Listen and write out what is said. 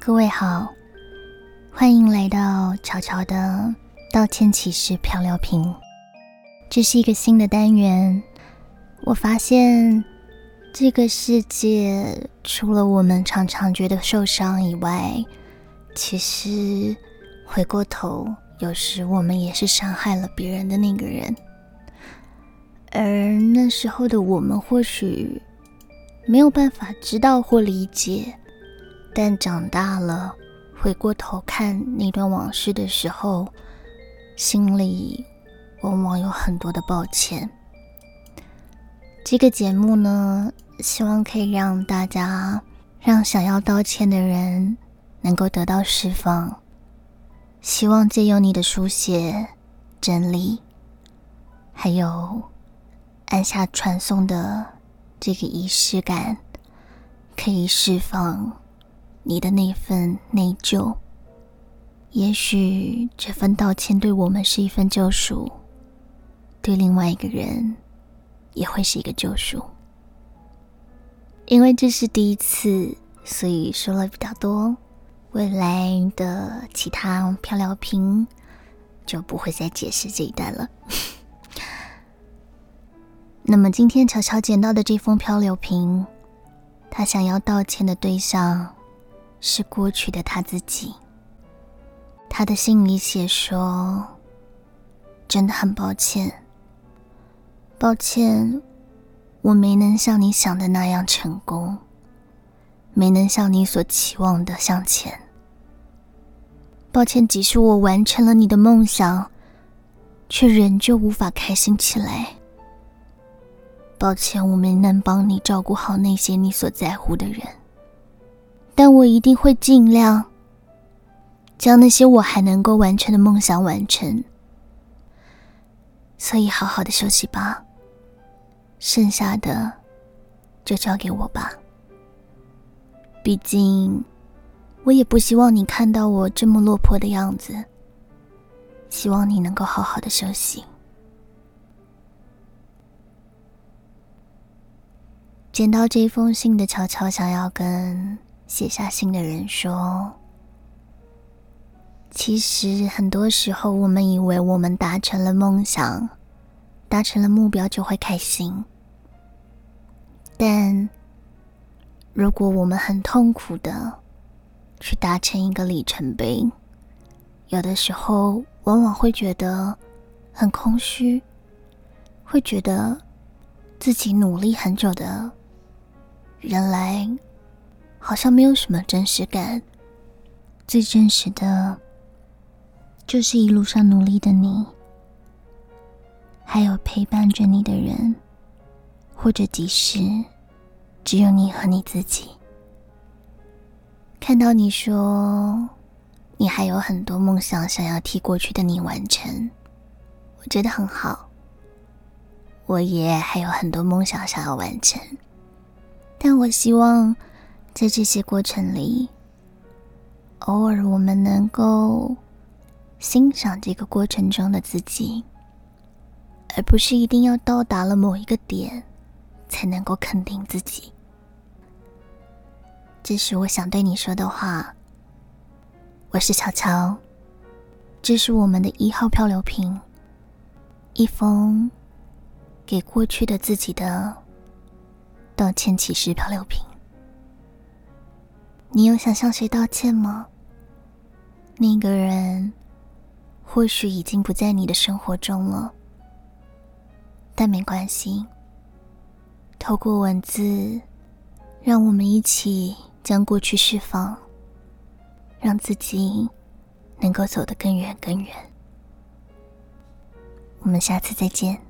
各位好，欢迎来到巧巧的道歉启事漂流瓶。这是一个新的单元。我发现这个世界除了我们常常觉得受伤以外，其实回过头，有时我们也是伤害了别人的那个人。而那时候的我们，或许没有办法知道或理解。但长大了，回过头看那段往事的时候，心里往往有很多的抱歉。这个节目呢，希望可以让大家，让想要道歉的人能够得到释放。希望借由你的书写、整理，还有按下传送的这个仪式感，可以释放。你的那份内疚，也许这份道歉对我们是一份救赎，对另外一个人也会是一个救赎。因为这是第一次，所以说了比较多。未来的其他漂流瓶就不会再解释这一段了。那么今天乔乔捡到的这封漂流瓶，他想要道歉的对象。是过去的他自己。他的信里写说：“真的很抱歉，抱歉，我没能像你想的那样成功，没能像你所期望的向前。抱歉，即使我完成了你的梦想，却仍旧无法开心起来。抱歉，我没能帮你照顾好那些你所在乎的人。”但我一定会尽量将那些我还能够完成的梦想完成。所以，好好的休息吧，剩下的就交给我吧。毕竟，我也不希望你看到我这么落魄的样子。希望你能够好好的休息。捡到这封信的乔乔想要跟。写下信的人说：“其实很多时候，我们以为我们达成了梦想，达成了目标就会开心。但如果我们很痛苦的去达成一个里程碑，有的时候往往会觉得很空虚，会觉得自己努力很久的人来。”好像没有什么真实感，最真实的，就是一路上努力的你，还有陪伴着你的人，或者即使只有你和你自己。看到你说你还有很多梦想想要替过去的你完成，我觉得很好。我也还有很多梦想想要完成，但我希望。在这些过程里，偶尔我们能够欣赏这个过程中的自己，而不是一定要到达了某一个点才能够肯定自己。这是我想对你说的话。我是乔乔，这是我们的一号漂流瓶，一封给过去的自己的道歉启事漂流瓶。你有想向谁道歉吗？那个人或许已经不在你的生活中了，但没关系。透过文字，让我们一起将过去释放，让自己能够走得更远更远。我们下次再见。